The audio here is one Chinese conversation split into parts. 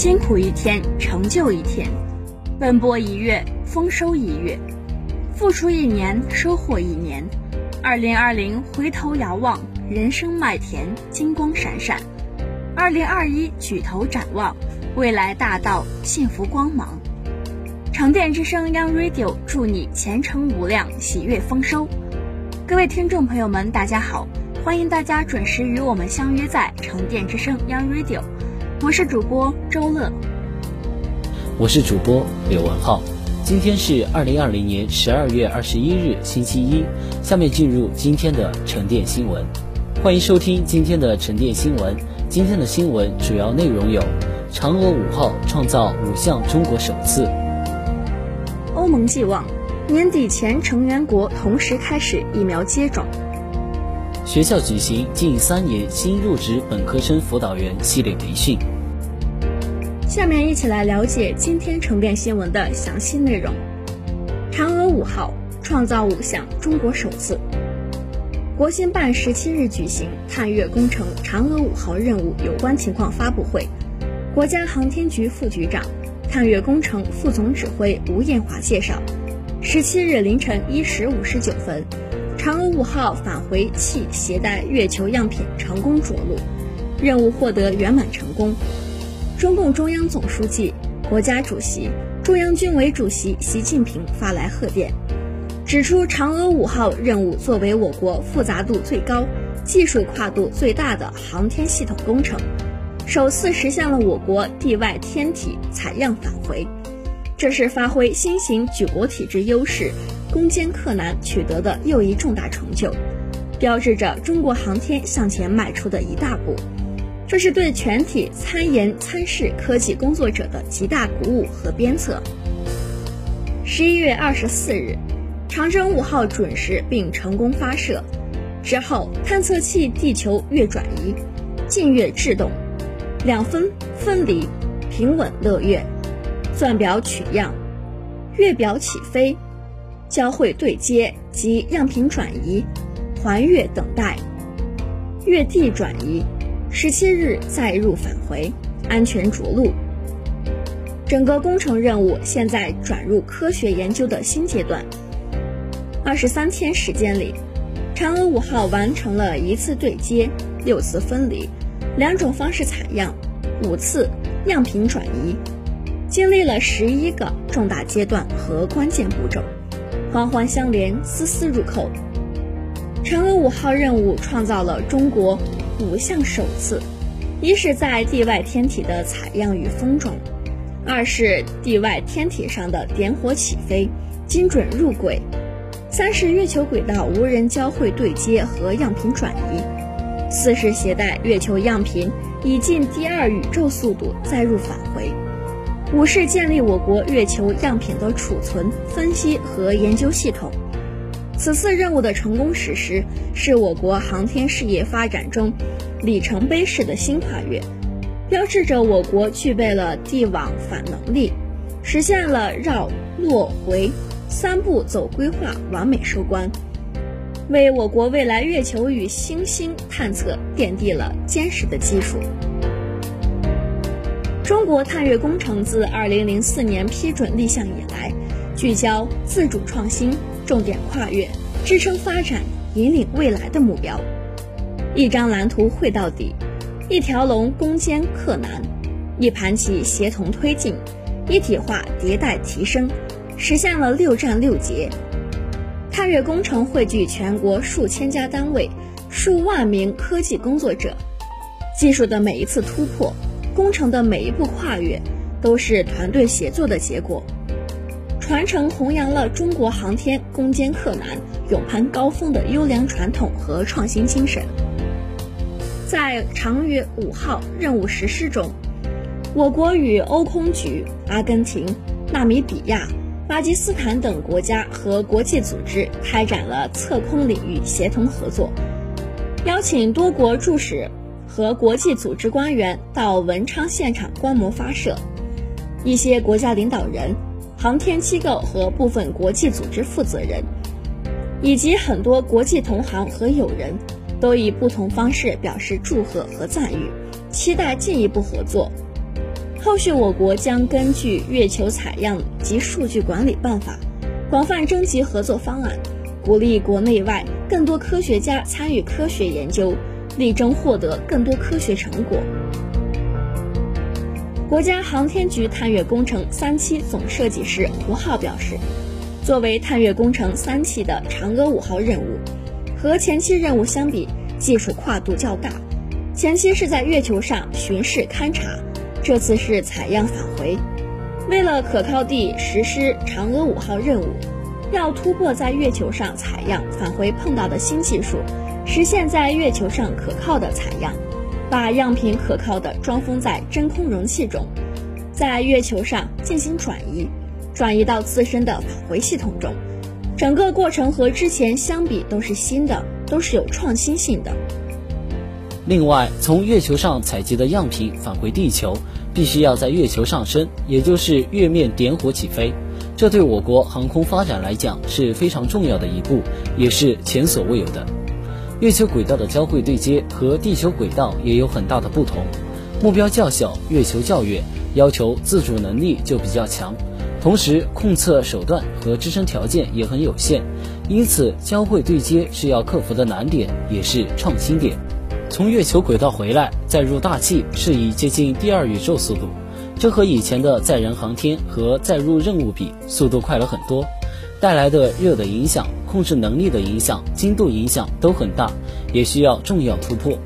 辛苦一天，成就一天；奔波一月，丰收一月；付出一年，收获一年。二零二零，回头遥望，人生麦田，金光闪闪；二零二一，举头展望，未来大道，幸福光芒。沉淀之声 Young Radio 祝你前程无量，喜悦丰收。各位听众朋友们，大家好，欢迎大家准时与我们相约在沉淀之声 Young Radio。我是主播周乐，我是主播刘文浩。今天是二零二零年十二月二十一日，星期一。下面进入今天的沉淀新闻，欢迎收听今天的沉淀新闻。今天的新闻主要内容有：嫦娥五号创造五项中国首次；欧盟寄望年底前成员国同时开始疫苗接种。学校举行近三年新入职本科生辅导员系列培训。下面一起来了解今天成电新闻的详细内容。嫦娥五号创造五项中国首次。国新办十七日举行探月工程嫦娥五号任务有关情况发布会，国家航天局副局长、探月工程副总指挥吴艳华介绍，十七日凌晨一时五十九分。五号返回器携带月球样品成功着陆，任务获得圆满成功。中共中央总书记、国家主席、中央军委主席习近平发来贺电，指出嫦娥五号任务作为我国复杂度最高、技术跨度最大的航天系统工程，首次实现了我国地外天体采样返回，这是发挥新型举国体制优势。攻坚克难取得的又一重大成就，标志着中国航天向前迈出的一大步。这是对全体参研参试科技工作者的极大鼓舞和鞭策。十一月二十四日，长征五号准时并成功发射之后，探测器地球月转移、近月制动、两分分离、平稳落月、钻表取样、月表起飞。交会对接及样品转移、环月等待、月地转移，十七日载入返回，安全着陆。整个工程任务现在转入科学研究的新阶段。二十三天时间里，嫦娥五号完成了一次对接、六次分离、两种方式采样、五次样品转移，经历了十一个重大阶段和关键步骤。环环相连，丝丝入扣。嫦娥五号任务创造了中国五项首次：一是在地外天体的采样与封装；二是地外天体上的点火起飞、精准入轨；三是月球轨道无人交会对接和样品转移；四是携带月球样品以近第二宇宙速度载入返回。五是建立我国月球样品的储存、分析和研究系统。此次任务的成功实施，是我国航天事业发展中里程碑式的新跨越，标志着我国具备了地网返能力，实现了绕、落、回三步走规划完美收官，为我国未来月球与星星探测奠定了坚实的基础。中国探月工程自2004年批准立项以来，聚焦自主创新、重点跨越、支撑发展、引领未来的目标。一张蓝图绘到底，一条龙攻坚克难，一盘棋协同推进，一体化迭代提升，实现了六战六捷。探月工程汇聚全国数千家单位、数万名科技工作者，技术的每一次突破。工程的每一步跨越，都是团队协作的结果，传承弘扬了中国航天攻坚克难、勇攀高峰的优良传统和创新精神。在嫦娥五号任务实施中，我国与欧空局、阿根廷、纳米比亚、巴基斯坦等国家和国际组织开展了测空领域协同合作，邀请多国驻使和国际组织官员到文昌现场观摩发射。一些国家领导人、航天机构和部分国际组织负责人，以及很多国际同行和友人，都以不同方式表示祝贺和赞誉，期待进一步合作。后续，我国将根据《月球采样及数据管理办法》，广泛征集合作方案，鼓励国内外更多科学家参与科学研究，力争获得更多科学成果。国家航天局探月工程三期总设计师胡浩表示，作为探月工程三期的嫦娥五号任务，和前期任务相比，技术跨度较大。前期是在月球上巡视勘察，这次是采样返回。为了可靠地实施嫦娥五号任务，要突破在月球上采样返回碰到的新技术，实现在月球上可靠的采样。把样品可靠的装封在真空容器中，在月球上进行转移，转移到自身的返回系统中。整个过程和之前相比都是新的，都是有创新性的。另外，从月球上采集的样品返回地球，必须要在月球上升，也就是月面点火起飞。这对我国航空发展来讲是非常重要的一步，也是前所未有的。月球轨道的交会对接和地球轨道也有很大的不同，目标较小，月球较远，要求自主能力就比较强，同时控测手段和支撑条件也很有限，因此交会对接是要克服的难点，也是创新点。从月球轨道回来再入大气是以接近第二宇宙速度，这和以前的载人航天和载入任务比，速度快了很多。带来的热的影响、控制能力的影响、精度影响都很大，也需要重要突破。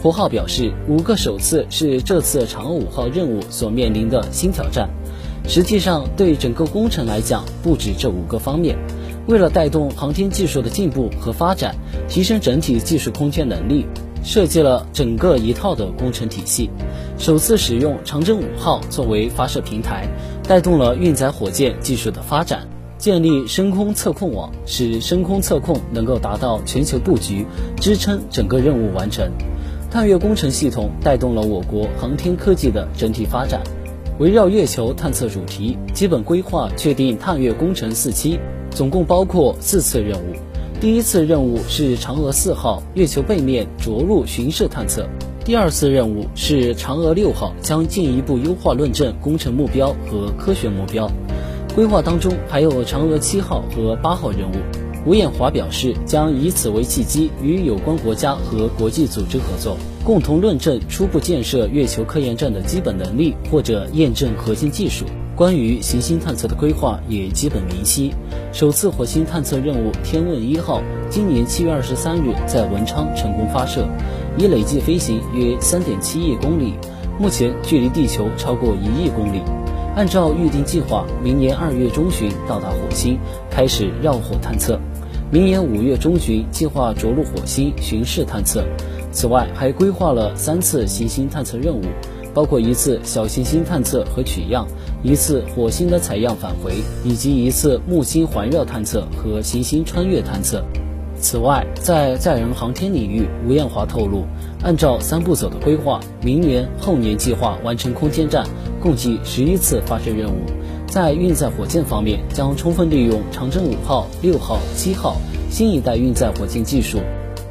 胡浩表示，五个首次是这次嫦娥五号任务所面临的新挑战。实际上，对整个工程来讲，不止这五个方面。为了带动航天技术的进步和发展，提升整体技术空间能力，设计了整个一套的工程体系。首次使用长征五号作为发射平台，带动了运载火箭技术的发展。建立深空测控网，使深空测控能够达到全球布局，支撑整个任务完成。探月工程系统带动了我国航天科技的整体发展。围绕月球探测主题，基本规划确定探月工程四期，总共包括四次任务。第一次任务是嫦娥四号月球背面着陆巡视探测，第二次任务是嫦娥六号，将进一步优化论证工程目标和科学目标。规划当中还有嫦娥七号和八号任务。吴艳华表示，将以此为契机，与有关国家和国际组织合作，共同论证初步建设月球科研站的基本能力或者验证核心技术。关于行星探测的规划也基本明晰。首次火星探测任务“天问一号”今年七月二十三日在文昌成功发射，已累计飞行约三点七亿公里，目前距离地球超过一亿公里。按照预定计划，明年二月中旬到达火星，开始绕火探测；明年五月中旬计划着陆火星巡视探测。此外，还规划了三次行星探测任务，包括一次小行星探测和取样，一次火星的采样返回，以及一次木星环绕探测和行星穿越探测。此外，在载人航天领域，吴艳华透露，按照三步走的规划，明年后年计划完成空间站。共计十一次发射任务，在运载火箭方面，将充分利用长征五号、六号、七号新一代运载火箭技术，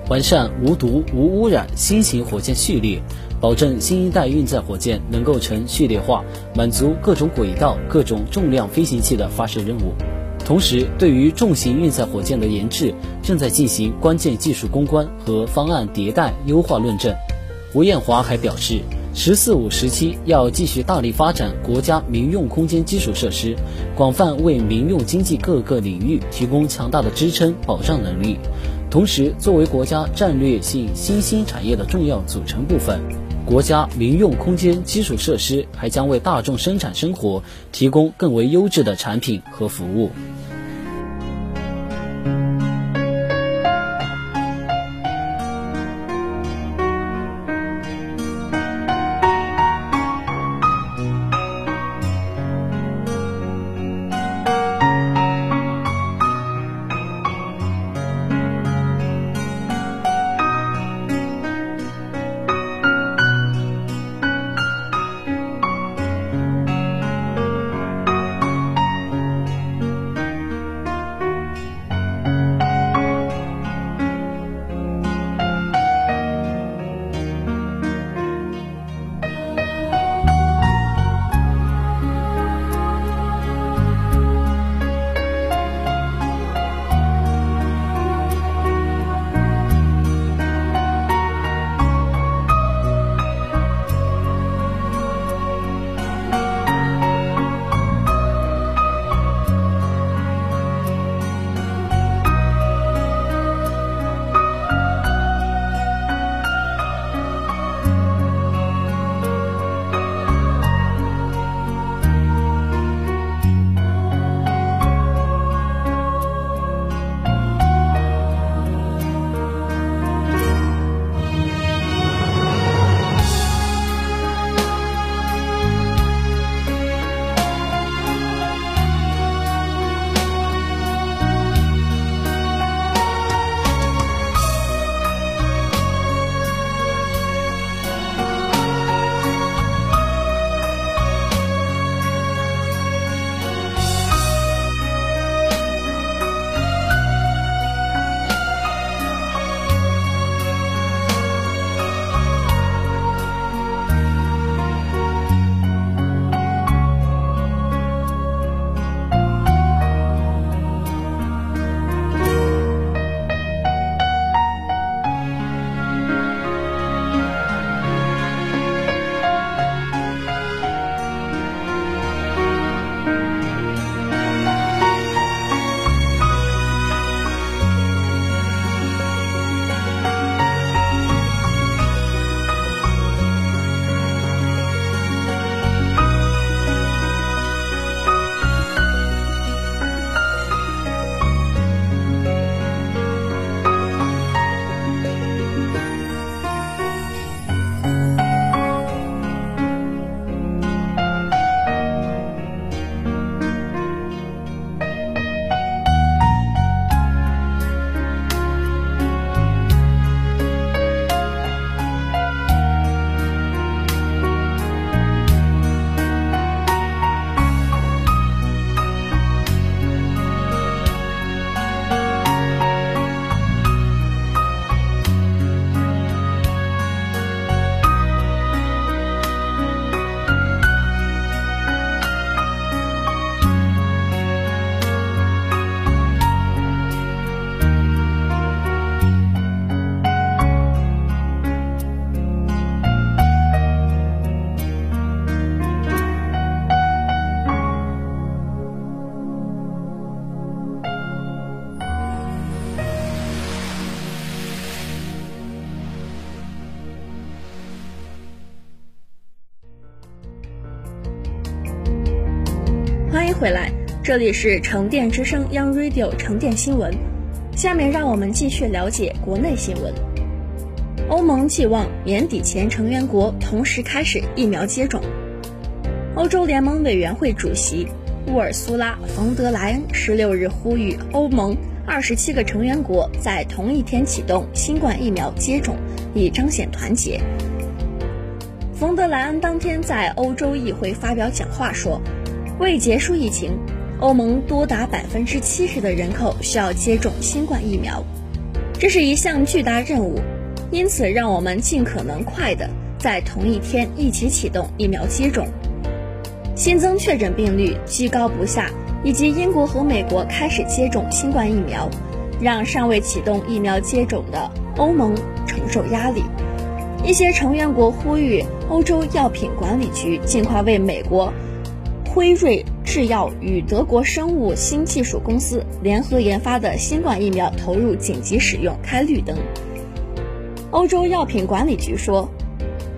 完善无毒无污染新型火箭序列，保证新一代运载火箭能够成序列化，满足各种轨道、各种重量飞行器的发射任务。同时，对于重型运载火箭的研制，正在进行关键技术攻关和方案迭代优化论证。吴艳华还表示。“十四五”时期要继续大力发展国家民用空间基础设施，广泛为民用经济各个领域提供强大的支撑保障能力。同时，作为国家战略性新兴产业的重要组成部分，国家民用空间基础设施还将为大众生产生活提供更为优质的产品和服务。这里是沉淀之声 Young Radio 沉淀新闻。下面让我们继续了解国内新闻。欧盟寄望年底前成员国同时开始疫苗接种。欧洲联盟委员会主席乌尔苏拉·冯德莱恩十六日呼吁欧盟二十七个成员国在同一天启动新冠疫苗接种，以彰显团结。冯德莱恩当天在欧洲议会发表讲话说：“为结束疫情，欧盟多达百分之七十的人口需要接种新冠疫苗，这是一项巨大任务。因此，让我们尽可能快的在同一天一起启动疫苗接种。”新增确诊病例居高不下，以及英国和美国开始接种新冠疫苗，让尚未启动疫苗接种的欧盟承受压力。一些成员国呼吁欧洲药品管理局尽快为美国辉瑞制药与德国生物新技术公司联合研发的新冠疫苗投入紧急使用开绿灯。欧洲药品管理局说。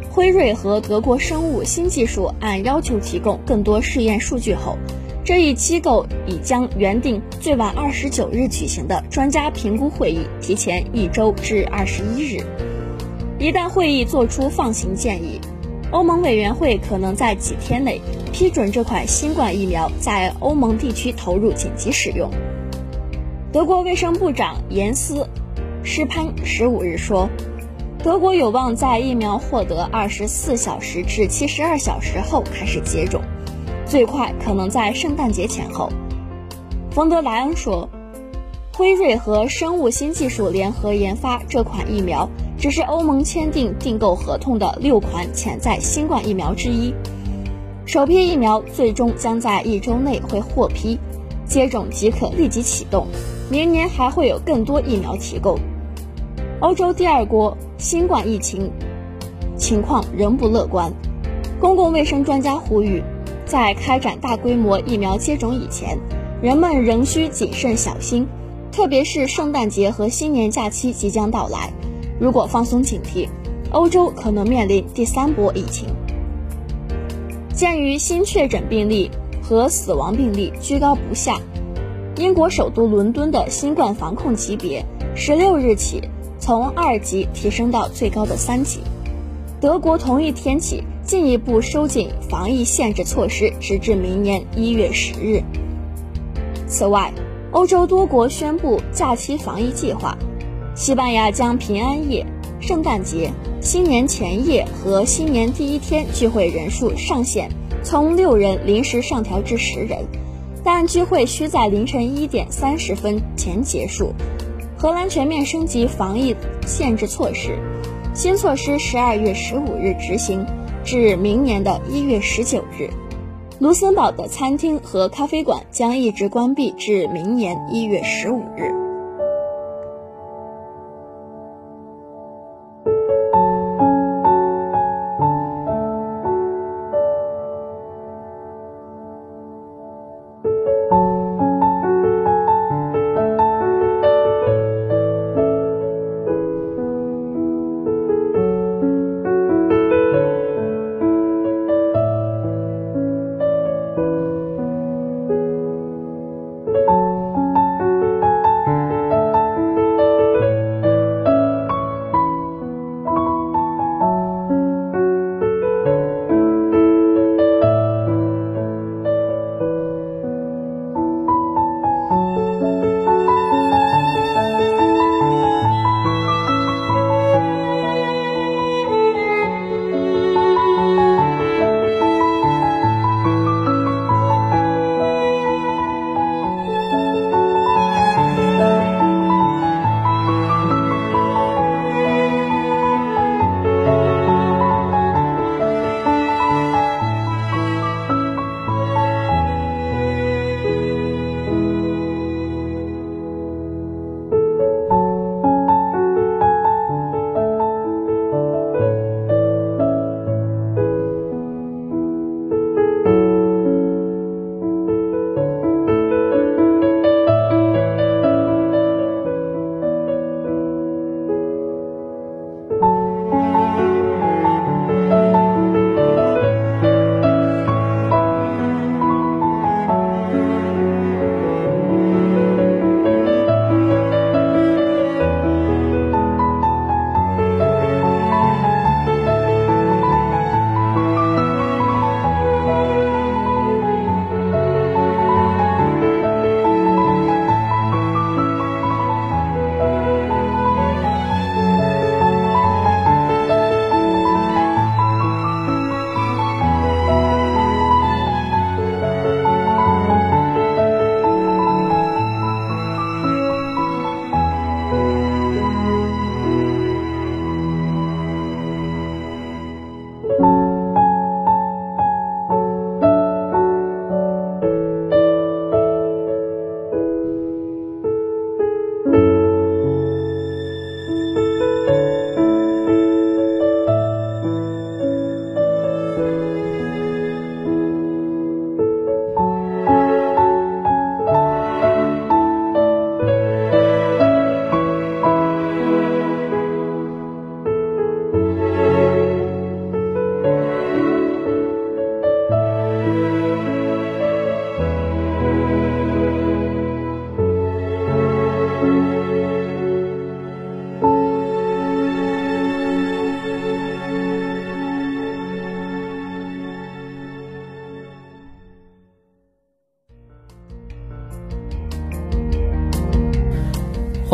辉瑞和德国生物新技术按要求提供更多试验数据后，这一机构已将原定最晚二十九日举行的专家评估会议提前一周至二十一日。一旦会议作出放行建议，欧盟委员会可能在几天内批准这款新冠疫苗在欧盟地区投入紧急使用。德国卫生部长严斯·施潘十五日说。德国有望在疫苗获得二十四小时至七十二小时后开始接种，最快可能在圣诞节前后。冯德莱恩说：“辉瑞和生物新技术联合研发这款疫苗，只是欧盟签订订购合同的六款潜在新冠疫苗之一。首批疫苗最终将在一周内会获批，接种即可立即启动。明年还会有更多疫苗提供。”欧洲第二国新冠疫情情况仍不乐观，公共卫生专家呼吁，在开展大规模疫苗接种以前，人们仍需谨慎小心，特别是圣诞节和新年假期即将到来，如果放松警惕，欧洲可能面临第三波疫情。鉴于新确诊病例和死亡病例居高不下，英国首都伦敦的新冠防控级别十六日起。从二级提升到最高的三级。德国同一天起进一步收紧防疫限制措施，直至明年一月十日。此外，欧洲多国宣布假期防疫计划。西班牙将平安夜、圣诞节、新年前夜和新年第一天聚会人数上限从六人临时上调至十人，但聚会需在凌晨一点三十分前结束。荷兰全面升级防疫限制措施，新措施十二月十五日执行，至明年的一月十九日。卢森堡的餐厅和咖啡馆将一直关闭至明年一月十五日。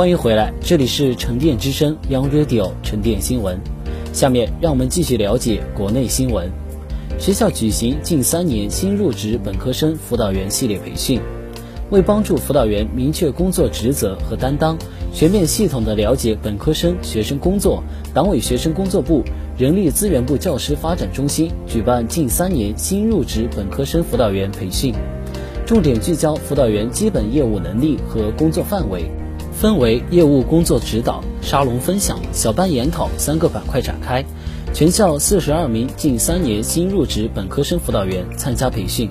欢迎回来，这里是沉淀之声 Young Radio 沉淀新闻。下面让我们继续了解国内新闻。学校举行近三年新入职本科生辅导员系列培训，为帮助辅导员明确工作职责和担当，全面系统地了解本科生学生工作，党委学生工作部、人力资源部教师发展中心举办近三年新入职本科生辅导员培训，重点聚焦辅导员基本业务能力和工作范围，分为业务工作指导、沙龙分享、小班研讨三个板块展开。全校四十二名近三年新入职本科生辅导员参加培训，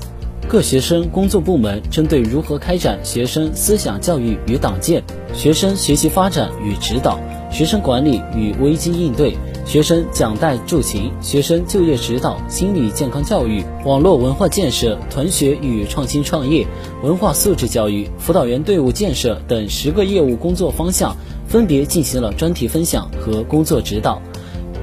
各学生工作部门针对如何开展学生思想教育与党建、学生学习发展与指导、学生管理与危机应对、学生讲带助勤、学生就业指导、心理健康教育、网络文化建设、团学与创新创业、文化素质教育、辅导员队伍建设等十个业务工作方向，分别进行了专题分享和工作指导。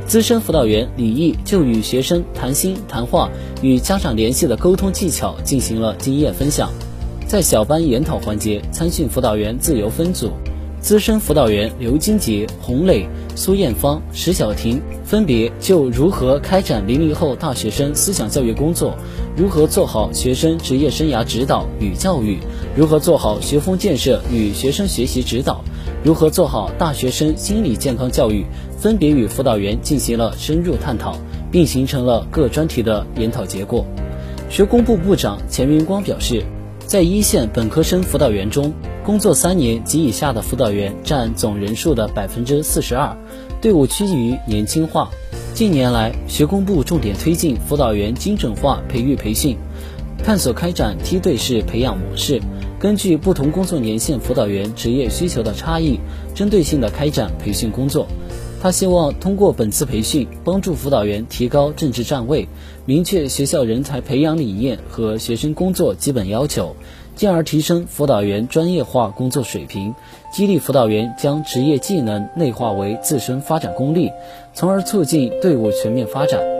资深辅导员李毅就与学生谈心谈话、与家长联系的沟通技巧进行了经验分享。在小班研讨环节，参训辅导员自由分组，资深辅导员刘金杰、洪磊、苏艳芳、石小婷分别就如何开展零零后大学生思想教育工作，如何做好学生职业生涯指导与教育，如何做好学风建设与学生学习指导。如何做好大学生心理健康教育？分别与辅导员进行了深入探讨，并形成了各专题的研讨结果。学工部部长钱云光表示，在一线本科生辅导员中，工作三年及以下的辅导员占总人数的百分之四十二，队伍趋于年轻化。近年来，学工部重点推进辅导员精准化培育培训，探索开展梯队式培养模式。根据不同工作年限辅导员职业需求的差异，针对性的开展培训工作。他希望通过本次培训，帮助辅导员提高政治站位，明确学校人才培养理念和学生工作基本要求，进而提升辅导员专业化工作水平，激励辅导员将职业技能内化为自身发展功力，从而促进队伍全面发展。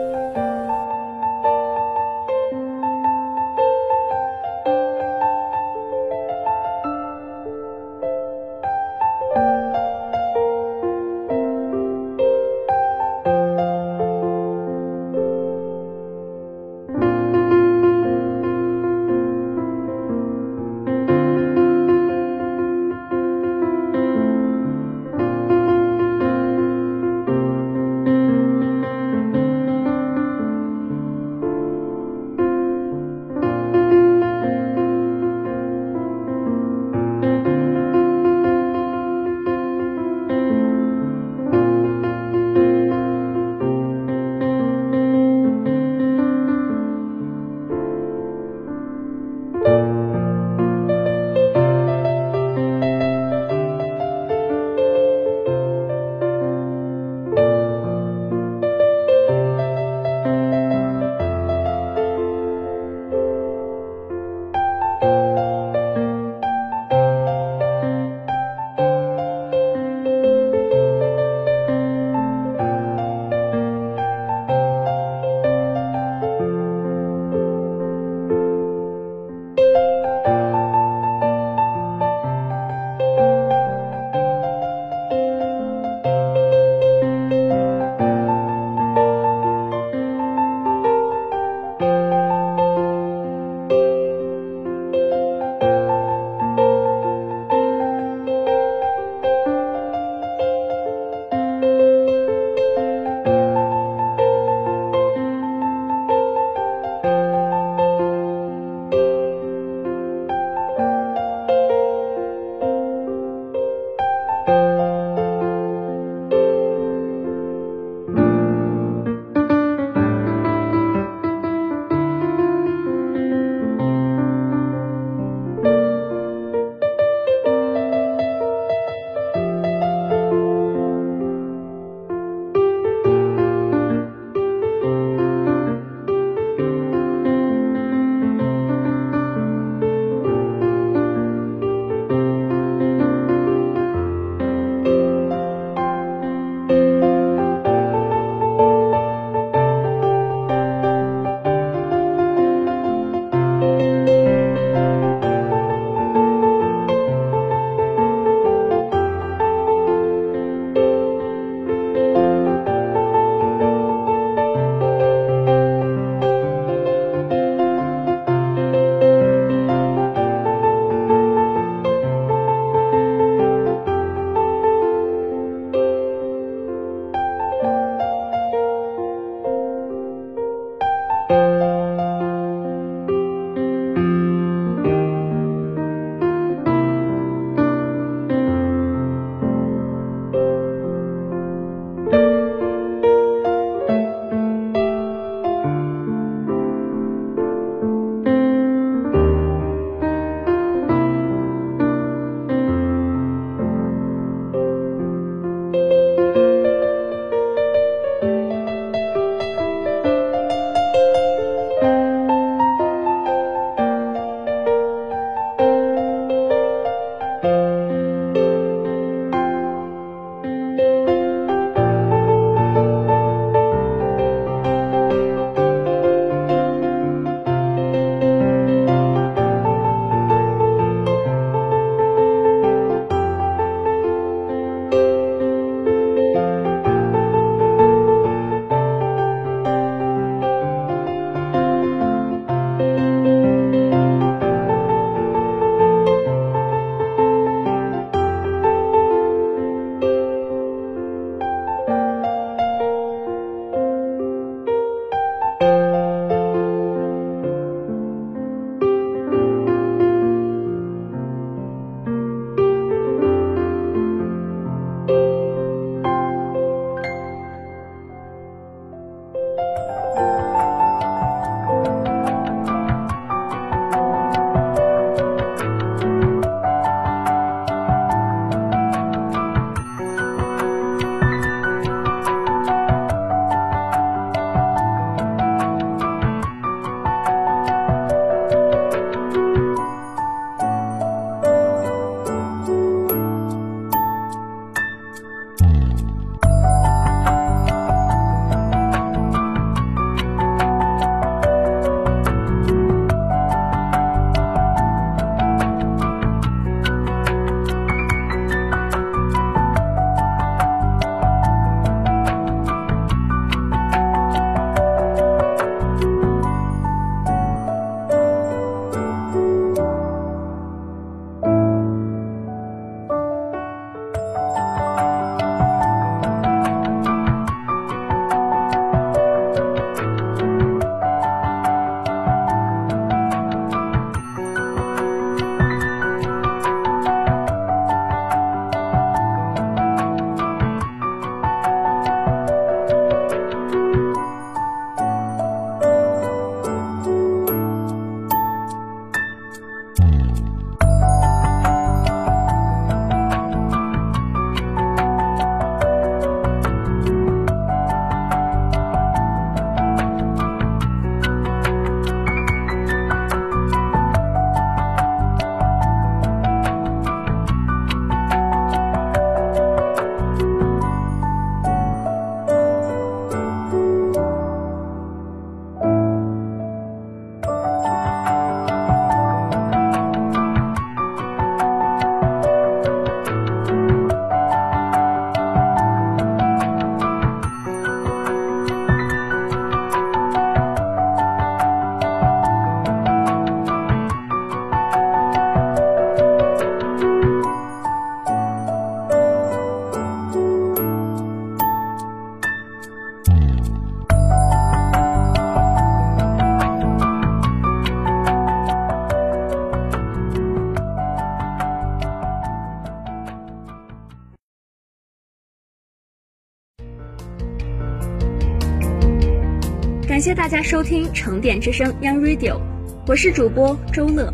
谢大家收听成电之声 Young Radio，我是主播周乐，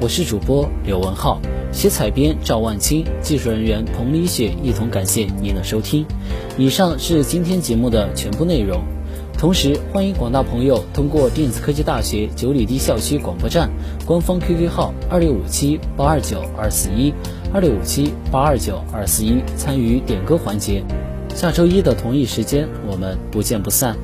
我是主播刘文浩，写采编赵万清，技术人员彭丽雪，一同感谢您的收听。以上是今天节目的全部内容。同时，欢迎广大朋友通过电子科技大学九里堤校区广播站官方 QQ 号二六五七八二九二四一二六五七八二九二四一参与点歌环节。下周一的同一时间，我们不见不散。